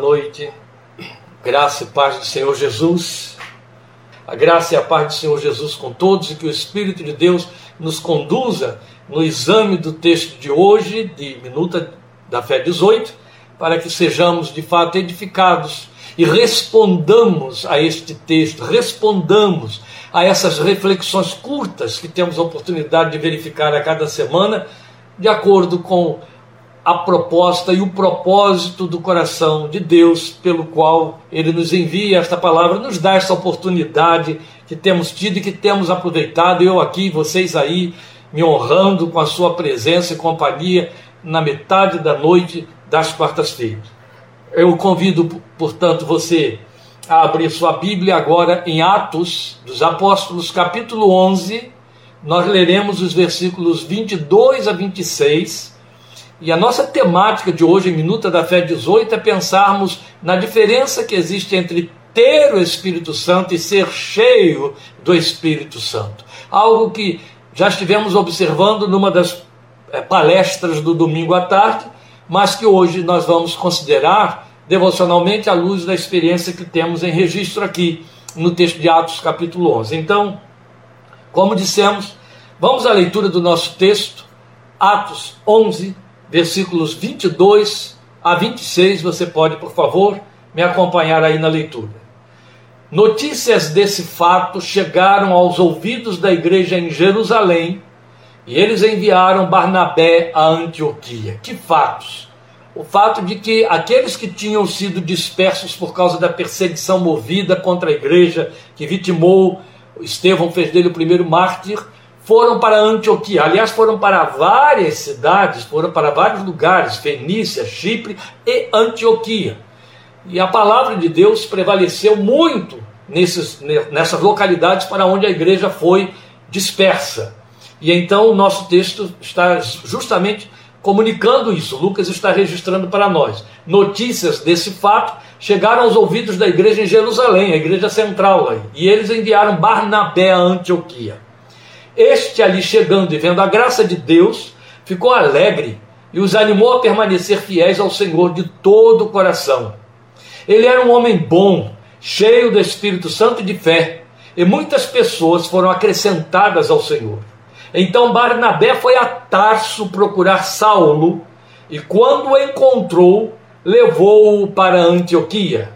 noite. Graça e paz do Senhor Jesus. A graça e a paz do Senhor Jesus com todos e que o Espírito de Deus nos conduza no exame do texto de hoje, de Minuta da Fé 18, para que sejamos de fato edificados e respondamos a este texto, respondamos a essas reflexões curtas que temos a oportunidade de verificar a cada semana, de acordo com a proposta e o propósito do coração de Deus, pelo qual Ele nos envia esta palavra, nos dá essa oportunidade que temos tido e que temos aproveitado, eu aqui, vocês aí, me honrando com a sua presença e companhia na metade da noite das quartas-feiras. Eu convido, portanto, você a abrir sua Bíblia agora em Atos dos Apóstolos, capítulo 11. Nós leremos os versículos 22 a 26 e a nossa temática de hoje, em Minuta da Fé 18, é pensarmos na diferença que existe entre ter o Espírito Santo e ser cheio do Espírito Santo. Algo que já estivemos observando numa das é, palestras do domingo à tarde, mas que hoje nós vamos considerar devocionalmente à luz da experiência que temos em registro aqui no texto de Atos, capítulo 11. Então, como dissemos, vamos à leitura do nosso texto, Atos 11, versículos 22 a 26. Você pode, por favor, me acompanhar aí na leitura. Notícias desse fato chegaram aos ouvidos da igreja em Jerusalém e eles enviaram Barnabé a Antioquia. Que fatos? O fato de que aqueles que tinham sido dispersos por causa da perseguição movida contra a igreja, que vitimou, Estevão fez dele o primeiro mártir, foram para Antioquia. Aliás, foram para várias cidades, foram para vários lugares, Fenícia, Chipre e Antioquia. E a palavra de Deus prevaleceu muito nesses, nessas localidades para onde a igreja foi dispersa. E então o nosso texto está justamente comunicando isso. Lucas está registrando para nós. Notícias desse fato chegaram aos ouvidos da igreja em Jerusalém, a igreja central aí. E eles enviaram Barnabé a Antioquia. Este ali chegando e vendo a graça de Deus, ficou alegre e os animou a permanecer fiéis ao Senhor de todo o coração. Ele era um homem bom, cheio do Espírito Santo e de fé, e muitas pessoas foram acrescentadas ao Senhor. Então Barnabé foi a Tarso procurar Saulo, e quando o encontrou, levou-o para Antioquia.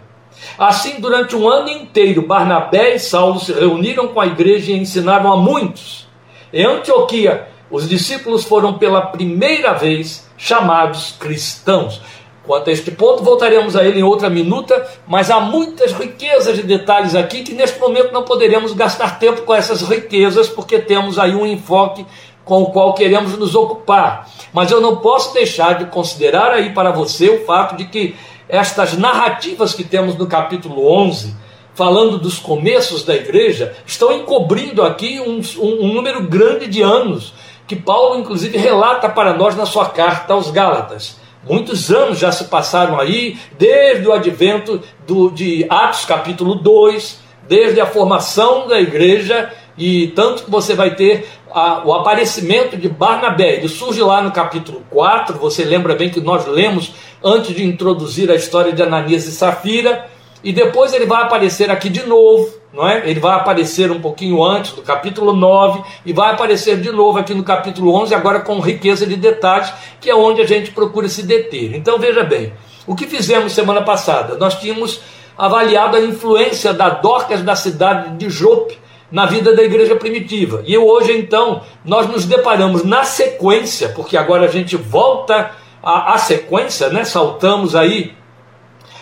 Assim, durante um ano inteiro, Barnabé e Saulo se reuniram com a igreja e ensinaram a muitos. Em Antioquia, os discípulos foram pela primeira vez chamados cristãos. Quanto a este ponto, voltaremos a ele em outra minuta, mas há muitas riquezas de detalhes aqui que neste momento não poderemos gastar tempo com essas riquezas, porque temos aí um enfoque com o qual queremos nos ocupar. Mas eu não posso deixar de considerar aí para você o fato de que estas narrativas que temos no capítulo 11 falando dos começos da igreja, estão encobrindo aqui um, um, um número grande de anos, que Paulo, inclusive, relata para nós na sua carta aos Gálatas. Muitos anos já se passaram aí, desde o advento do, de Atos capítulo 2, desde a formação da igreja, e tanto que você vai ter a, o aparecimento de Barnabé. Ele surge lá no capítulo 4, você lembra bem que nós lemos antes de introduzir a história de Ananias e Safira e depois ele vai aparecer aqui de novo, não é? Ele vai aparecer um pouquinho antes do capítulo 9 e vai aparecer de novo aqui no capítulo 11, agora com riqueza de detalhes, que é onde a gente procura se deter. Então veja bem, o que fizemos semana passada? Nós tínhamos avaliado a influência da Dorcas da cidade de Jope na vida da igreja primitiva. E hoje então nós nos deparamos na sequência, porque agora a gente volta à, sequência, né? Saltamos aí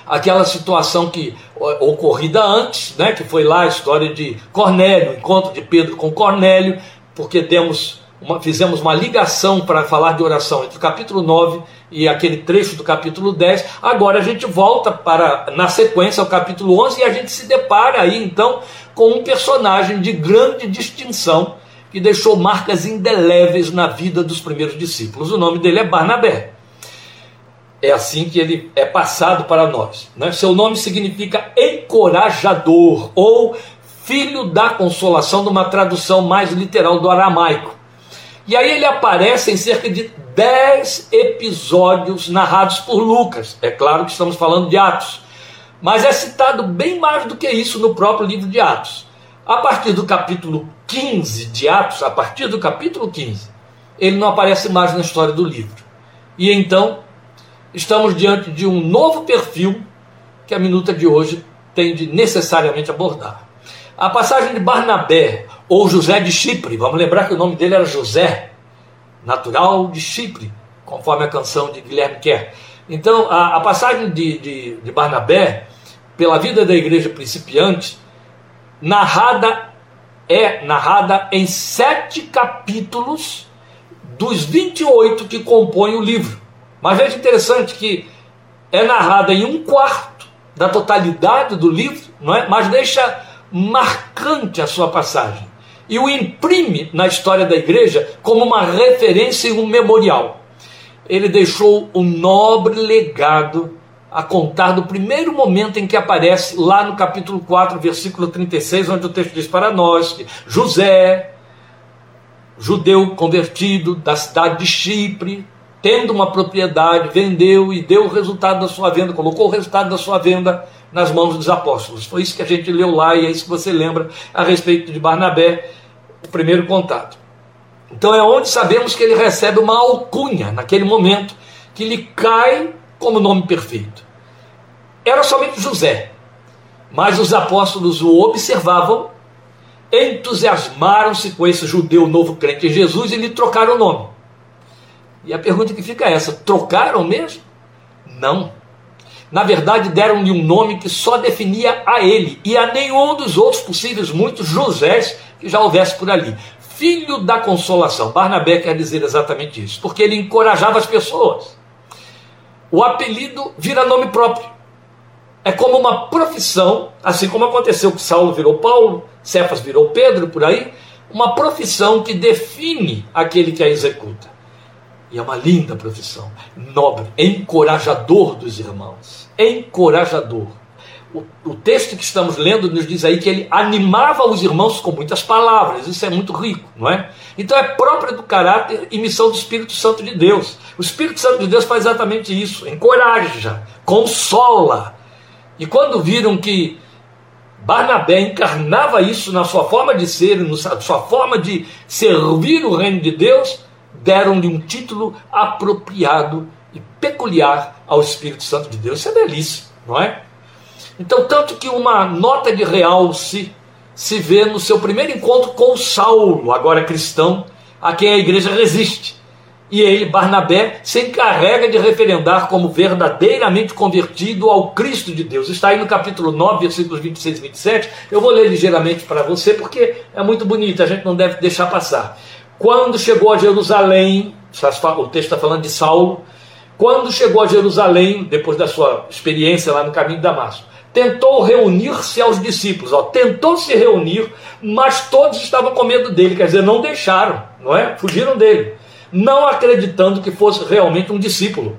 aquela situação que ocorrida antes, né, que foi lá a história de Cornélio, o encontro de Pedro com Cornélio, porque demos uma, fizemos uma ligação para falar de oração entre o capítulo 9 e aquele trecho do capítulo 10. Agora a gente volta para, na sequência, ao capítulo 11 e a gente se depara aí então com um personagem de grande distinção que deixou marcas indeléveis na vida dos primeiros discípulos. O nome dele é Barnabé. É assim que ele é passado para nós. Né? Seu nome significa encorajador ou filho da consolação, numa tradução mais literal do aramaico. E aí ele aparece em cerca de 10 episódios narrados por Lucas. É claro que estamos falando de Atos. Mas é citado bem mais do que isso no próprio livro de Atos. A partir do capítulo 15 de Atos, a partir do capítulo 15, ele não aparece mais na história do livro. E então, estamos diante de um novo perfil que a minuta de hoje tem de necessariamente abordar. A passagem de Barnabé, ou José de Chipre, vamos lembrar que o nome dele era José, natural de Chipre, conforme a canção de Guilherme Kerr. Então, a, a passagem de, de, de Barnabé, pela vida da igreja principiante, narrada é narrada em sete capítulos dos 28 que compõem o livro. Mas veja interessante que é narrada em um quarto da totalidade do livro, não é? mas deixa marcante a sua passagem e o imprime na história da igreja como uma referência e um memorial. Ele deixou um nobre legado a contar do primeiro momento em que aparece lá no capítulo 4, versículo 36, onde o texto diz para nós que José, judeu convertido da cidade de Chipre, tendo uma propriedade, vendeu e deu o resultado da sua venda, colocou o resultado da sua venda nas mãos dos apóstolos. Foi isso que a gente leu lá e é isso que você lembra a respeito de Barnabé, o primeiro contato. Então é onde sabemos que ele recebe uma alcunha naquele momento que lhe cai como nome perfeito. Era somente José, mas os apóstolos o observavam, entusiasmaram-se com esse judeu novo crente em Jesus e lhe trocaram o nome. E a pergunta que fica é essa: trocaram mesmo? Não. Na verdade, deram-lhe um nome que só definia a ele e a nenhum dos outros possíveis muitos Josés que já houvesse por ali. Filho da consolação. Barnabé quer dizer exatamente isso, porque ele encorajava as pessoas o apelido vira nome próprio. É como uma profissão, assim como aconteceu que Saulo virou Paulo, Cefas virou Pedro, por aí, uma profissão que define aquele que a executa. E é uma linda profissão, nobre, encorajador dos irmãos, encorajador. O, o, texto que estamos lendo nos diz aí que ele animava os irmãos com muitas palavras, isso é muito rico, não é? Então é própria do caráter e missão do Espírito Santo de Deus. O Espírito Santo de Deus faz exatamente isso, encoraja, consola. E quando viram que Barnabé encarnava isso na sua forma de ser, na sua forma de servir o reino de Deus, deram-lhe um título apropriado e peculiar ao Espírito Santo de Deus. Isso é belíssimo, não é? Então, tanto que uma nota de realce se vê no seu primeiro encontro com Saulo, agora cristão, a quem a igreja resiste. E ele, Barnabé, se encarrega de referendar como verdadeiramente convertido ao Cristo de Deus. Está aí no capítulo 9, versículos 26 e 27. Eu vou ler ligeiramente para você, porque é muito bonito, a gente não deve deixar passar. Quando chegou a Jerusalém, o texto está falando de Saulo, quando chegou a Jerusalém, depois da sua experiência lá no caminho de Damasco, tentou reunir-se aos discípulos, ó, tentou se reunir, mas todos estavam com medo dele, quer dizer, não deixaram, não é? Fugiram dele, não acreditando que fosse realmente um discípulo.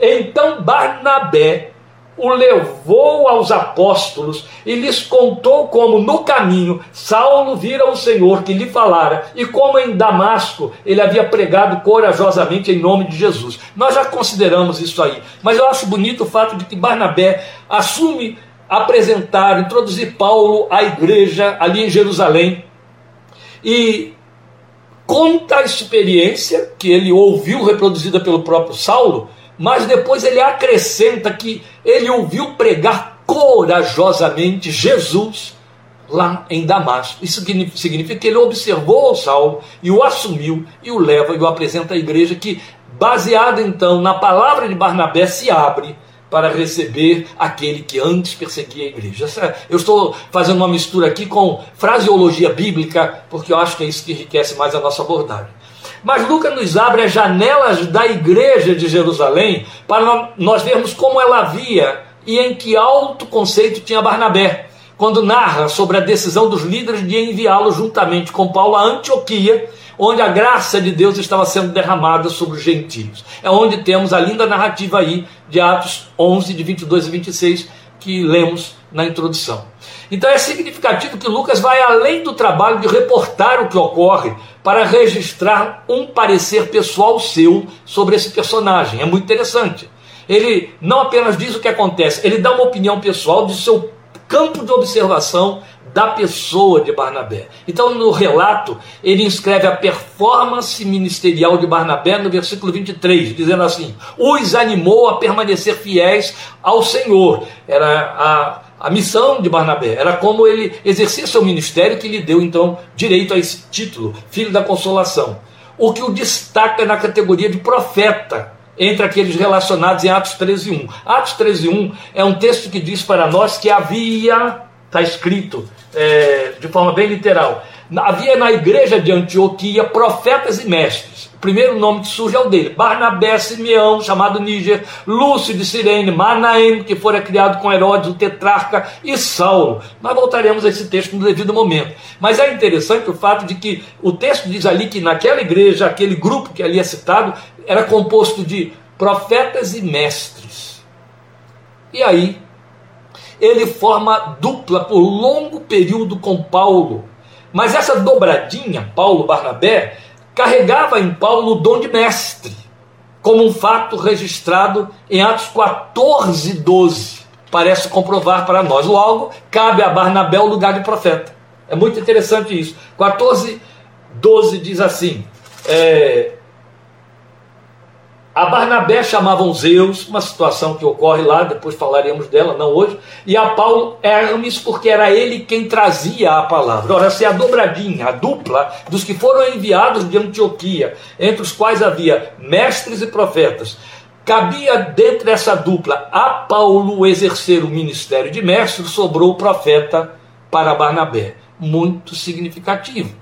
Então Barnabé o levou aos apóstolos e lhes contou como no caminho Saulo vira o Senhor que lhe falara e como em Damasco ele havia pregado corajosamente em nome de Jesus. Nós já consideramos isso aí, mas eu acho bonito o fato de que Barnabé assume apresentar, introduzir Paulo à igreja ali em Jerusalém e conta a experiência que ele ouviu reproduzida pelo próprio Saulo mas depois ele acrescenta que ele ouviu pregar corajosamente Jesus lá em Damasco. Isso significa que ele observou o Saulo e o assumiu e o leva e o apresenta à igreja que, baseado então na palavra de Barnabé, se abre para receber aquele que antes perseguia a igreja. Eu estou fazendo uma mistura aqui com fraseologia bíblica, porque eu acho que é isso que enriquece mais a nossa abordagem. Mas Lucas nos abre as janelas da igreja de Jerusalém para nós vermos como ela via e em que alto conceito tinha Barnabé, quando narra sobre a decisão dos líderes de enviá-lo juntamente com Paulo a Antioquia, onde a graça de Deus estava sendo derramada sobre os gentios. É onde temos a linda narrativa aí de Atos 11, de 22 e 26, que lemos na introdução. Então é significativo que Lucas vai além do trabalho de reportar o que ocorre para registrar um parecer pessoal seu sobre esse personagem. É muito interessante. Ele não apenas diz o que acontece, ele dá uma opinião pessoal de seu campo de observação da pessoa de Barnabé. Então, no relato, ele inscreve a performance ministerial de Barnabé no versículo 23, dizendo assim: os animou a permanecer fiéis ao Senhor. Era a, a missão de Barnabé, era como ele exercia seu ministério que lhe deu então direito a esse título, filho da consolação. O que o destaca na categoria de profeta, entre aqueles relacionados em Atos 13.1. Atos 13.1 é um texto que diz para nós que havia, está escrito é, de forma bem literal, havia na igreja de Antioquia profetas e mestres. O primeiro nome que surge é o dele: Barnabé, Simeão, chamado Níger, Lúcio de Sirene, Manaém, que fora criado com Herodes, o tetrarca, e Saulo. Nós voltaremos a esse texto no devido momento. Mas é interessante o fato de que o texto diz ali que naquela igreja, aquele grupo que ali é citado, era composto de profetas e mestres. E aí, ele forma dupla por longo período com Paulo. Mas essa dobradinha, Paulo-Barnabé, carregava em Paulo o dom de mestre, como um fato registrado em Atos 14, 12. Parece comprovar para nós. Logo, cabe a Barnabé o lugar de profeta. É muito interessante isso. 14, 12 diz assim: é, a Barnabé chamavam Zeus, uma situação que ocorre lá, depois falaremos dela, não hoje, e a Paulo Hermes, porque era ele quem trazia a palavra. Ora, se a dobradinha, a dupla dos que foram enviados de Antioquia, entre os quais havia mestres e profetas, cabia dentro dessa dupla a Paulo exercer o ministério de mestre, sobrou o profeta para Barnabé. Muito significativo.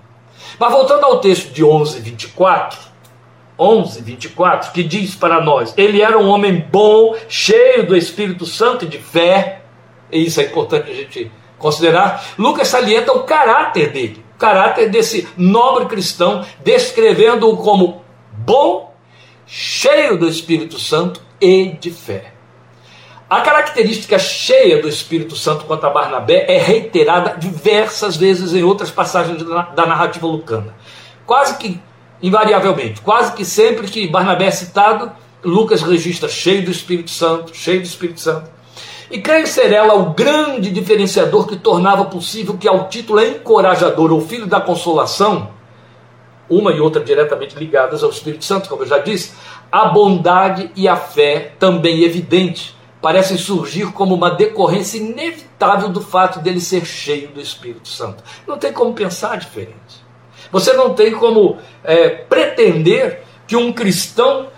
Mas voltando ao texto de 11, 24 11, 24, que diz para nós: ele era um homem bom, cheio do Espírito Santo e de fé, e isso é importante a gente considerar. Lucas salienta o caráter dele, o caráter desse nobre cristão, descrevendo-o como bom, cheio do Espírito Santo e de fé. A característica cheia do Espírito Santo quanto a Barnabé é reiterada diversas vezes em outras passagens da narrativa lucana. Quase que invariavelmente. Quase que sempre que Barnabé é citado, Lucas registra cheio do Espírito Santo, cheio do Espírito Santo. E creio ser ela o grande diferenciador que tornava possível que ao título encorajador ou filho da consolação, uma e outra diretamente ligadas ao Espírito Santo, como eu já disse, a bondade e a fé, também evidente, parecem surgir como uma decorrência inevitável do fato dele ser cheio do Espírito Santo. Não tem como pensar diferente. Você não tem como é, pretender que um cristão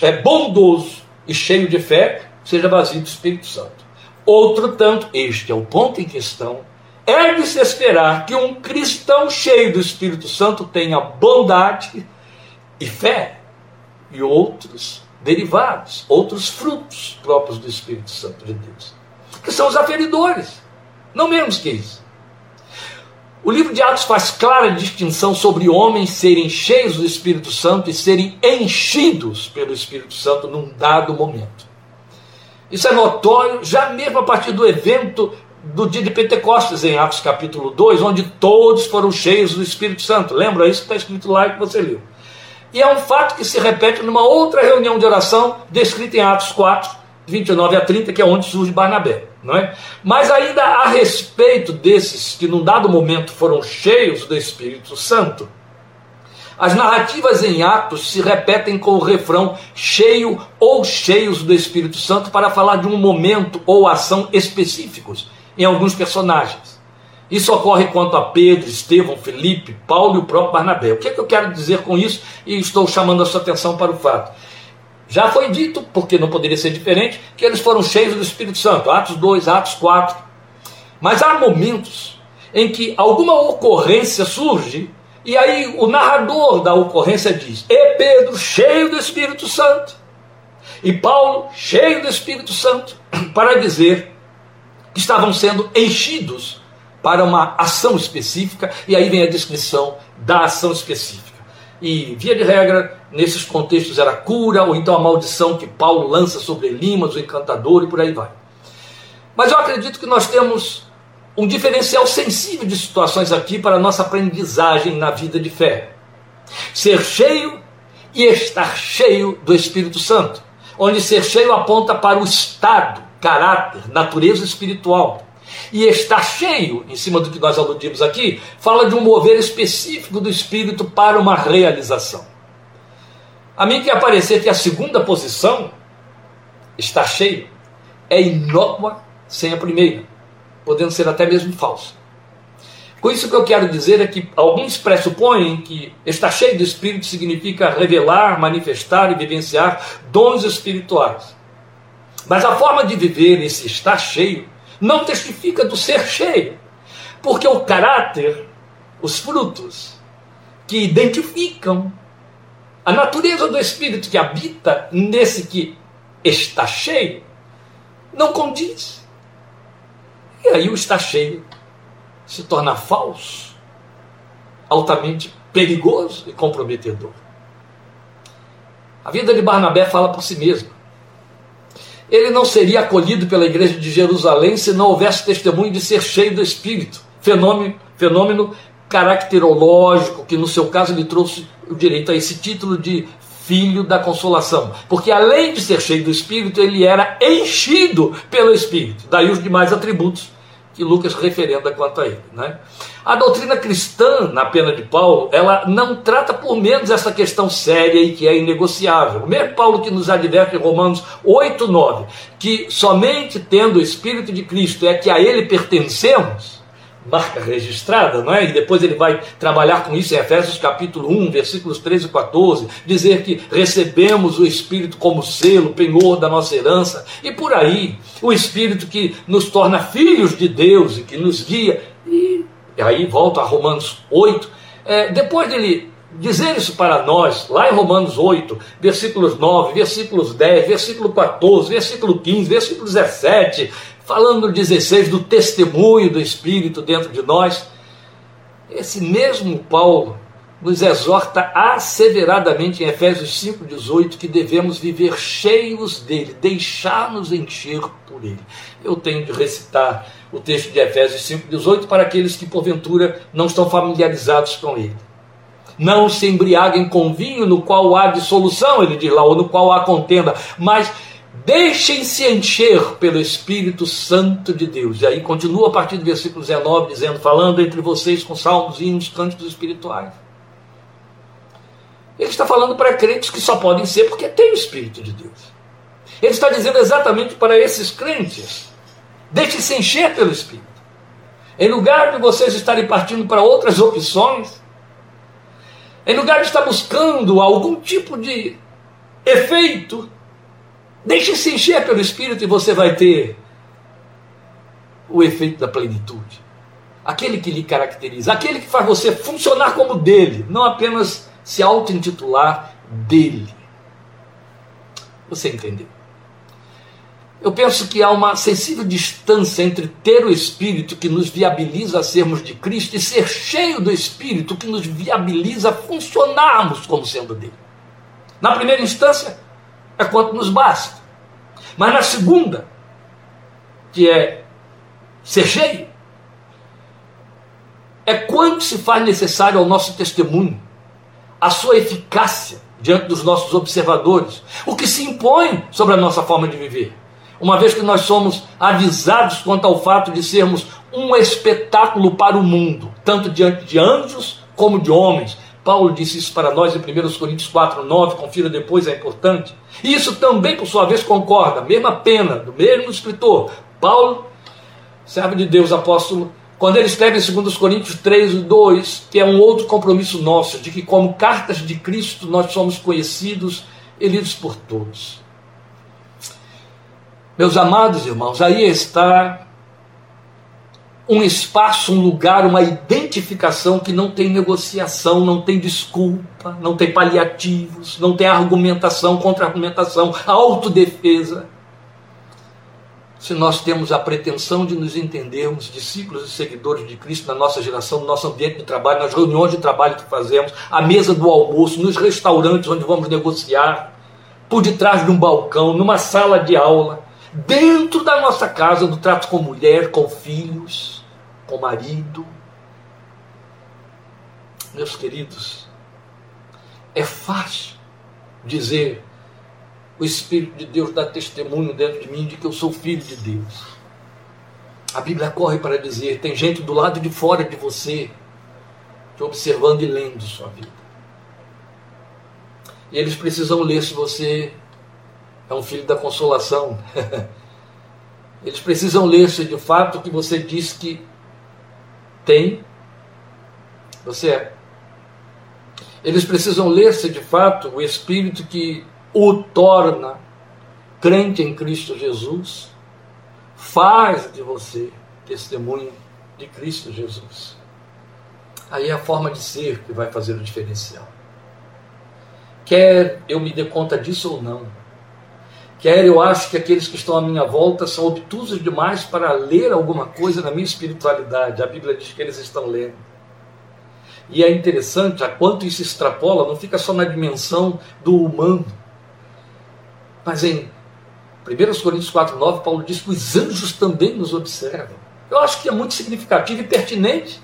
é, bondoso e cheio de fé seja vazio do Espírito Santo. Outro tanto, este é o ponto em questão, é de se esperar que um cristão cheio do Espírito Santo tenha bondade e fé e outros derivados, outros frutos próprios do Espírito Santo de Deus, que são os aferidores, não menos que isso. O livro de Atos faz clara distinção sobre homens serem cheios do Espírito Santo e serem enchidos pelo Espírito Santo num dado momento. Isso é notório já mesmo a partir do evento do dia de Pentecostes, em Atos capítulo 2, onde todos foram cheios do Espírito Santo. Lembra isso que está escrito lá que você leu. E é um fato que se repete numa outra reunião de oração, descrita em Atos 4, 29 a 30, que é onde surge Barnabé. Não é? Mas ainda a respeito desses que num dado momento foram cheios do Espírito Santo, as narrativas em Atos se repetem com o refrão cheio ou cheios do Espírito Santo para falar de um momento ou ação específicos em alguns personagens. Isso ocorre quanto a Pedro, Estevão, Felipe, Paulo e o próprio Barnabé. O que, é que eu quero dizer com isso? E estou chamando a sua atenção para o fato já foi dito, porque não poderia ser diferente, que eles foram cheios do Espírito Santo. Atos 2, Atos 4. Mas há momentos em que alguma ocorrência surge e aí o narrador da ocorrência diz: E Pedro, cheio do Espírito Santo, e Paulo, cheio do Espírito Santo, para dizer que estavam sendo enchidos para uma ação específica, e aí vem a descrição da ação específica. E, via de regra, nesses contextos era cura, ou então a maldição que Paulo lança sobre Elimas, o encantador, e por aí vai. Mas eu acredito que nós temos um diferencial sensível de situações aqui para nossa aprendizagem na vida de fé. Ser cheio e estar cheio do Espírito Santo, onde ser cheio aponta para o estado, caráter, natureza espiritual. E estar cheio, em cima do que nós aludimos aqui, fala de um mover específico do espírito para uma realização. A mim que aparecer que a segunda posição, estar cheio, é inócua sem a primeira, podendo ser até mesmo falsa. Com isso, que eu quero dizer é que alguns pressupõem que estar cheio do Espírito significa revelar, manifestar e vivenciar dons espirituais. Mas a forma de viver esse estar cheio não testifica do ser cheio, porque o caráter, os frutos que identificam a natureza do espírito que habita nesse que está cheio, não condiz. E aí o está cheio se torna falso, altamente perigoso e comprometedor. A vida de Barnabé fala por si mesma ele não seria acolhido pela igreja de Jerusalém se não houvesse testemunho de ser cheio do Espírito. Fenômeno, fenômeno caracterológico que, no seu caso, lhe trouxe o direito a esse título de filho da consolação. Porque, além de ser cheio do Espírito, ele era enchido pelo Espírito. Daí os demais atributos que Lucas referenda quanto a ele. Né? A doutrina cristã, na pena de Paulo, ela não trata por menos essa questão séria e que é inegociável. O mesmo Paulo que nos adverte em Romanos 8, 9, que somente tendo o Espírito de Cristo é que a ele pertencemos, marca registrada, não é? E depois ele vai trabalhar com isso em Efésios capítulo 1, versículos 13 e 14, dizer que recebemos o Espírito como selo, penhor da nossa herança, e por aí, o Espírito que nos torna filhos de Deus e que nos guia. E, e aí volta a Romanos 8, é, depois dele dizer isso para nós, lá em Romanos 8, versículos 9, versículos 10, versículo 14, versículo 15, versículo 17, falando no 16 do testemunho do Espírito dentro de nós, esse mesmo Paulo nos exorta asseveradamente em Efésios 5,18 que devemos viver cheios dele, deixar-nos encher por ele. Eu tenho de recitar o texto de Efésios 5,18 para aqueles que porventura não estão familiarizados com ele. Não se embriaguem com vinho no qual há dissolução, ele diz lá, ou no qual há contenda, mas Deixem-se encher pelo Espírito Santo de Deus. E aí continua a partir do versículo 19, dizendo: falando entre vocês com salmos, hinos, cânticos espirituais. Ele está falando para crentes que só podem ser porque tem o Espírito de Deus. Ele está dizendo exatamente para esses crentes: deixe-se encher pelo Espírito. Em lugar de vocês estarem partindo para outras opções, em lugar de estar buscando algum tipo de efeito Deixe-se encher pelo Espírito e você vai ter o efeito da plenitude. Aquele que lhe caracteriza, aquele que faz você funcionar como dele, não apenas se auto-intitular dele. Você entendeu? Eu penso que há uma sensível distância entre ter o Espírito que nos viabiliza a sermos de Cristo e ser cheio do Espírito que nos viabiliza a funcionarmos como sendo dele. Na primeira instância, é quanto nos basta. Mas na segunda, que é ser cheio, é quanto se faz necessário ao nosso testemunho, a sua eficácia diante dos nossos observadores, o que se impõe sobre a nossa forma de viver. Uma vez que nós somos avisados quanto ao fato de sermos um espetáculo para o mundo, tanto diante de anjos como de homens, Paulo disse isso para nós em 1 Coríntios 4, 9, confira depois, é importante. E isso também, por sua vez, concorda, mesma pena, do mesmo escritor. Paulo, servo de Deus, apóstolo, quando ele escreve em 2 Coríntios 3, 2, que é um outro compromisso nosso, de que, como cartas de Cristo, nós somos conhecidos e lidos por todos. Meus amados irmãos, aí está um espaço, um lugar, uma identificação que não tem negociação, não tem desculpa, não tem paliativos, não tem argumentação, contra-argumentação, autodefesa. se nós temos a pretensão de nos entendermos discípulos e seguidores de Cristo na nossa geração, no nosso ambiente de trabalho, nas reuniões de trabalho que fazemos, à mesa do almoço, nos restaurantes onde vamos negociar, por detrás de um balcão, numa sala de aula, dentro da nossa casa, no trato com mulher, com filhos, com marido. Meus queridos, é fácil dizer o Espírito de Deus dá testemunho dentro de mim de que eu sou filho de Deus. A Bíblia corre para dizer: tem gente do lado de fora de você te observando e lendo sua vida. E eles precisam ler se você é um filho da consolação. eles precisam ler se de fato o que você diz que tem, você é. Eles precisam ler se de fato o Espírito que o torna crente em Cristo Jesus, faz de você testemunho de Cristo Jesus. Aí é a forma de ser que vai fazer o diferencial. Quer eu me dê conta disso ou não, quer eu acho que aqueles que estão à minha volta são obtusos demais para ler alguma coisa na minha espiritualidade. A Bíblia diz que eles estão lendo. E é interessante a quanto isso extrapola, não fica só na dimensão do humano, mas em 1 Coríntios 4, 9, Paulo diz que os anjos também nos observam. Eu acho que é muito significativo e pertinente,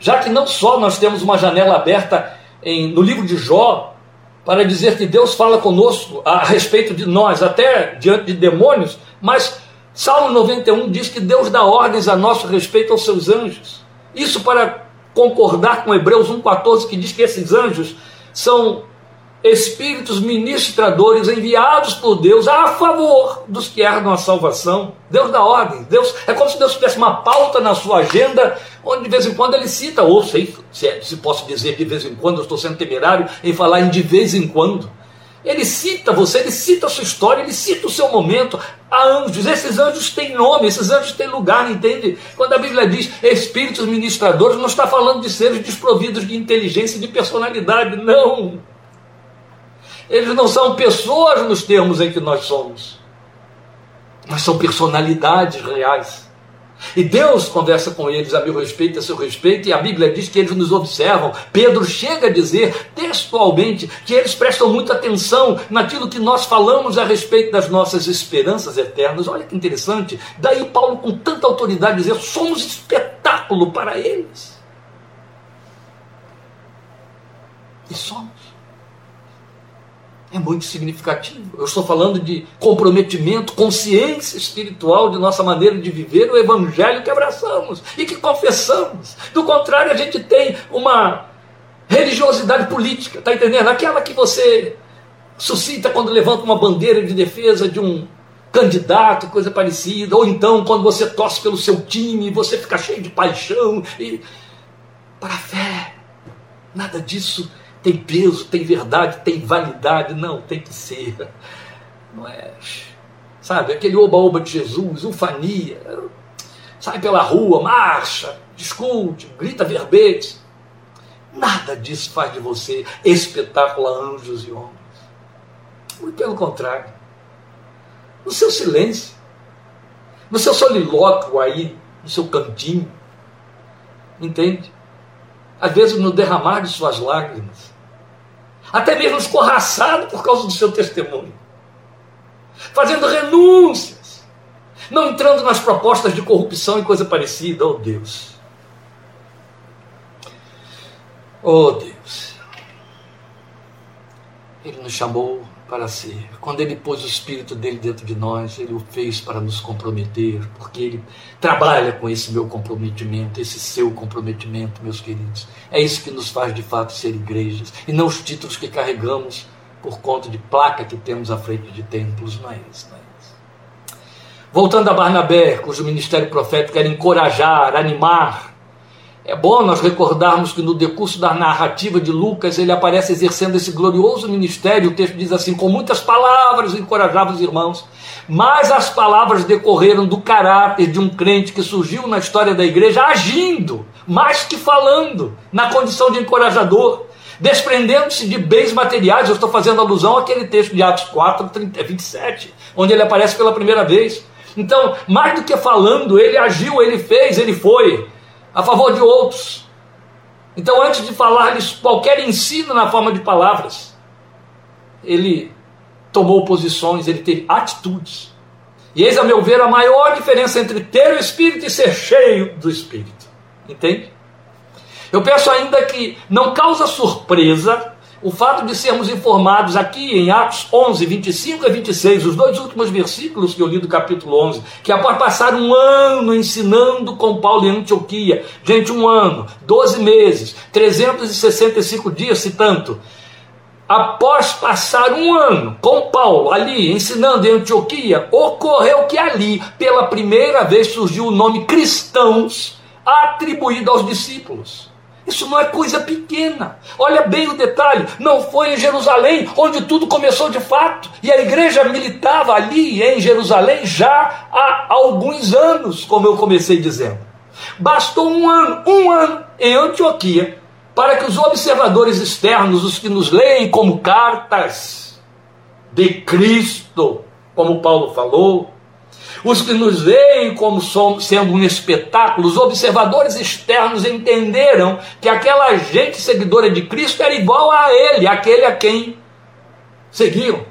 já que não só nós temos uma janela aberta em, no livro de Jó para dizer que Deus fala conosco a respeito de nós, até diante de demônios, mas Salmo 91 diz que Deus dá ordens a nosso respeito aos seus anjos. Isso para concordar com Hebreus 1,14, que diz que esses anjos são espíritos ministradores enviados por Deus a favor dos que herdam a salvação. Deus dá ordem. Deus é como se Deus tivesse uma pauta na sua agenda, onde de vez em quando ele cita, ou sei se, é, se posso dizer de vez em quando, eu estou sendo temerário em falar em de vez em quando. Ele cita você, ele cita a sua história, ele cita o seu momento. Há anjos, esses anjos têm nome, esses anjos têm lugar, entende? Quando a Bíblia diz espíritos ministradores, não está falando de seres desprovidos de inteligência e de personalidade, não. Eles não são pessoas nos termos em que nós somos, mas são personalidades reais. E Deus conversa com eles a meu respeito, a seu respeito, e a Bíblia diz que eles nos observam. Pedro chega a dizer textualmente que eles prestam muita atenção naquilo que nós falamos a respeito das nossas esperanças eternas. Olha que interessante. Daí Paulo, com tanta autoridade, dizer: somos espetáculo para eles. E somos é muito significativo. Eu estou falando de comprometimento, consciência espiritual de nossa maneira de viver o evangelho que abraçamos e que confessamos. Do contrário, a gente tem uma religiosidade política, está entendendo? Aquela que você suscita quando levanta uma bandeira de defesa de um candidato, coisa parecida, ou então quando você torce pelo seu time, você fica cheio de paixão e para a fé. Nada disso tem peso, tem verdade, tem validade. Não, tem que ser. Não é. Sabe, aquele oba-oba de Jesus, ufania, sai pela rua, marcha, discute, grita verbete. Nada disso faz de você espetáculo a anjos e homens. Muito pelo contrário. No seu silêncio, no seu solilóquio aí, no seu cantinho, entende? Às vezes no derramar de suas lágrimas, até mesmo escorraçado por causa do seu testemunho, fazendo renúncias, não entrando nas propostas de corrupção e coisa parecida. Oh Deus! Oh Deus! Ele nos chamou para ser. Quando Ele pôs o Espírito dele dentro de nós, Ele o fez para nos comprometer, porque Ele trabalha com esse meu comprometimento, esse seu comprometimento, meus queridos. É isso que nos faz de fato ser igrejas, e não os títulos que carregamos por conta de placa que temos à frente de templos, não é isso, não é isso. Voltando a Barnabé, cujo ministério profético era encorajar, animar, é bom nós recordarmos que no decurso da narrativa de Lucas ele aparece exercendo esse glorioso ministério. O texto diz assim: com muitas palavras encorajava os irmãos, mas as palavras decorreram do caráter de um crente que surgiu na história da igreja agindo, mais que falando, na condição de encorajador, desprendendo-se de bens materiais. Eu estou fazendo alusão àquele texto de Atos 4, 30, 27, onde ele aparece pela primeira vez Então, mais do que falando, ele agiu, ele fez, ele foi a favor de outros. Então, antes de falar-lhes qualquer ensino na forma de palavras, ele tomou posições, ele teve atitudes. E eis, a meu ver, a maior diferença entre ter o Espírito e ser cheio do Espírito. Entende? Eu peço ainda que não causa surpresa o fato de sermos informados aqui em Atos 11, 25 a 26, os dois últimos versículos que eu li do capítulo 11, que após passar um ano ensinando com Paulo em Antioquia, gente, um ano, 12 meses, 365 dias, se tanto, após passar um ano com Paulo ali ensinando em Antioquia, ocorreu que ali, pela primeira vez, surgiu o nome cristãos atribuído aos discípulos. Isso não é coisa pequena. Olha bem o detalhe: não foi em Jerusalém onde tudo começou de fato, e a igreja militava ali em Jerusalém já há alguns anos, como eu comecei dizendo. Bastou um ano, um ano em Antioquia, para que os observadores externos, os que nos leem como cartas de Cristo, como Paulo falou, os que nos veem como sendo um espetáculo, os observadores externos entenderam que aquela gente seguidora de Cristo era igual a ele, aquele a quem seguiam.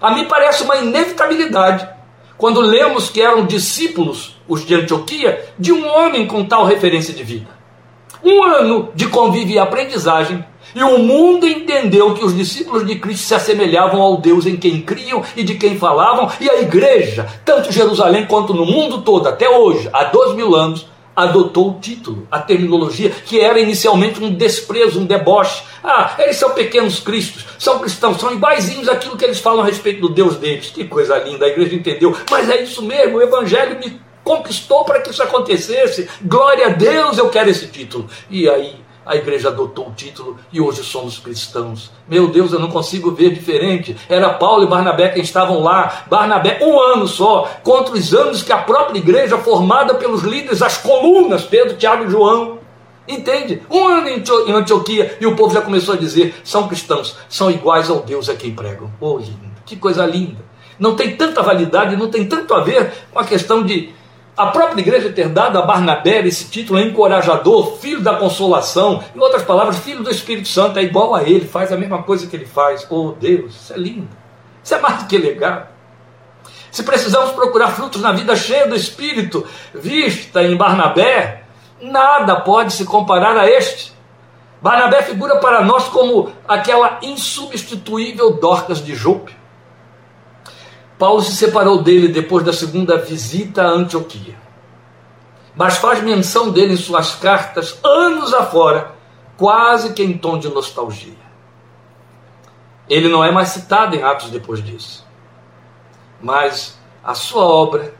A mim parece uma inevitabilidade quando lemos que eram discípulos, os de Antioquia, de um homem com tal referência de vida. Um ano de convívio e aprendizagem e o mundo entendeu que os discípulos de Cristo se assemelhavam ao Deus em quem criam e de quem falavam, e a igreja, tanto em Jerusalém quanto no mundo todo, até hoje, há dois mil anos, adotou o título, a terminologia, que era inicialmente um desprezo, um deboche. Ah, eles são pequenos cristos, são cristãos, são iguaizinhos àquilo que eles falam a respeito do Deus deles. Que coisa linda, a igreja entendeu. Mas é isso mesmo, o Evangelho me conquistou para que isso acontecesse. Glória a Deus, eu quero esse título. E aí a igreja adotou o título e hoje somos cristãos. Meu Deus, eu não consigo ver diferente. Era Paulo e Barnabé quem estavam lá. Barnabé, um ano só, contra os anos que a própria igreja, formada pelos líderes, as colunas, Pedro, Tiago e João. Entende? Um ano em Antioquia e o povo já começou a dizer: são cristãos, são iguais ao Deus a quem pregam. Oh, que coisa linda. Não tem tanta validade, não tem tanto a ver com a questão de a própria igreja ter dado a Barnabé esse título encorajador, filho da consolação, em outras palavras, filho do Espírito Santo, é igual a ele, faz a mesma coisa que ele faz. Oh Deus, isso é lindo. Isso é mais do que legal. Se precisamos procurar frutos na vida cheia do Espírito, vista em Barnabé, nada pode se comparar a este. Barnabé figura para nós como aquela insubstituível Dorcas de Jope. Paulo se separou dele depois da segunda visita a Antioquia. Mas faz menção dele em suas cartas, anos afora, quase que em tom de nostalgia. Ele não é mais citado em Atos depois disso. Mas a sua obra,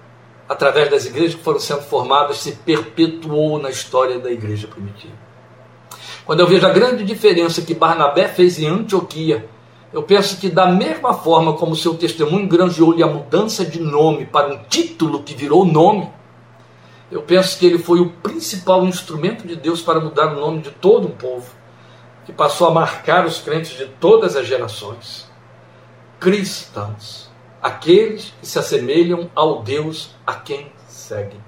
através das igrejas que foram sendo formadas, se perpetuou na história da igreja primitiva. Quando eu vejo a grande diferença que Barnabé fez em Antioquia eu penso que, da mesma forma como seu testemunho granjeou-lhe a mudança de nome para um título que virou nome, eu penso que ele foi o principal instrumento de Deus para mudar o nome de todo um povo, que passou a marcar os crentes de todas as gerações. Cristãos, aqueles que se assemelham ao Deus a quem seguem.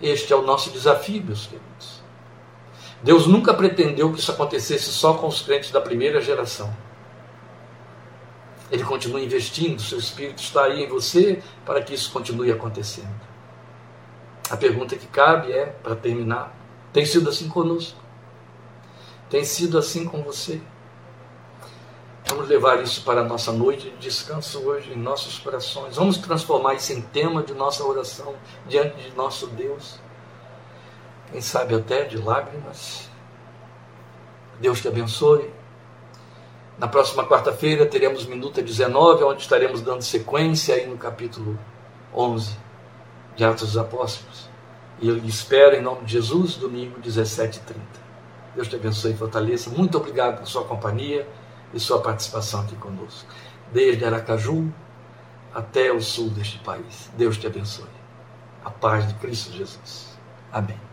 Este é o nosso desafio, meus queridos. Deus nunca pretendeu que isso acontecesse só com os crentes da primeira geração. Ele continua investindo, seu Espírito está aí em você para que isso continue acontecendo. A pergunta que cabe é, para terminar, tem sido assim conosco? Tem sido assim com você? Vamos levar isso para a nossa noite de descanso hoje em nossos corações. Vamos transformar isso em tema de nossa oração diante de nosso Deus quem sabe até de lágrimas. Deus te abençoe. Na próxima quarta-feira teremos Minuta 19, onde estaremos dando sequência aí no capítulo 11 de Atos dos Apóstolos. E eu espero em nome de Jesus, domingo 17h30. Deus te abençoe e fortaleça. Muito obrigado por sua companhia e sua participação aqui conosco. Desde Aracaju até o sul deste país. Deus te abençoe. A paz de Cristo Jesus. Amém.